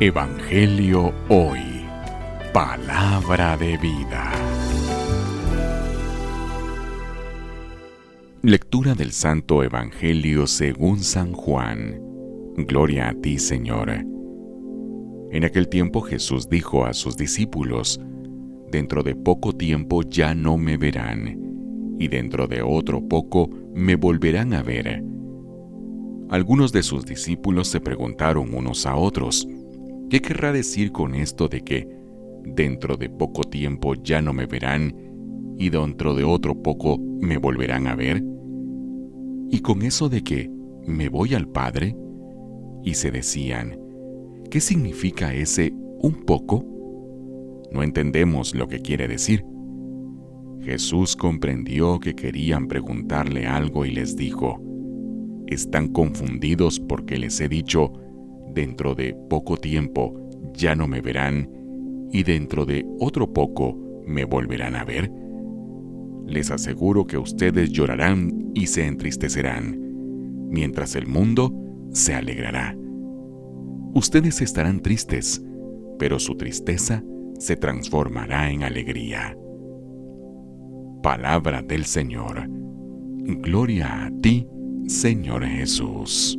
Evangelio Hoy. Palabra de vida. Lectura del Santo Evangelio según San Juan. Gloria a ti, Señor. En aquel tiempo Jesús dijo a sus discípulos, Dentro de poco tiempo ya no me verán, y dentro de otro poco me volverán a ver. Algunos de sus discípulos se preguntaron unos a otros, ¿Qué querrá decir con esto de que dentro de poco tiempo ya no me verán y dentro de otro poco me volverán a ver? Y con eso de que me voy al Padre, y se decían, ¿qué significa ese un poco? No entendemos lo que quiere decir. Jesús comprendió que querían preguntarle algo y les dijo, están confundidos porque les he dicho, dentro de poco tiempo ya no me verán y dentro de otro poco me volverán a ver? Les aseguro que ustedes llorarán y se entristecerán, mientras el mundo se alegrará. Ustedes estarán tristes, pero su tristeza se transformará en alegría. Palabra del Señor. Gloria a ti, Señor Jesús.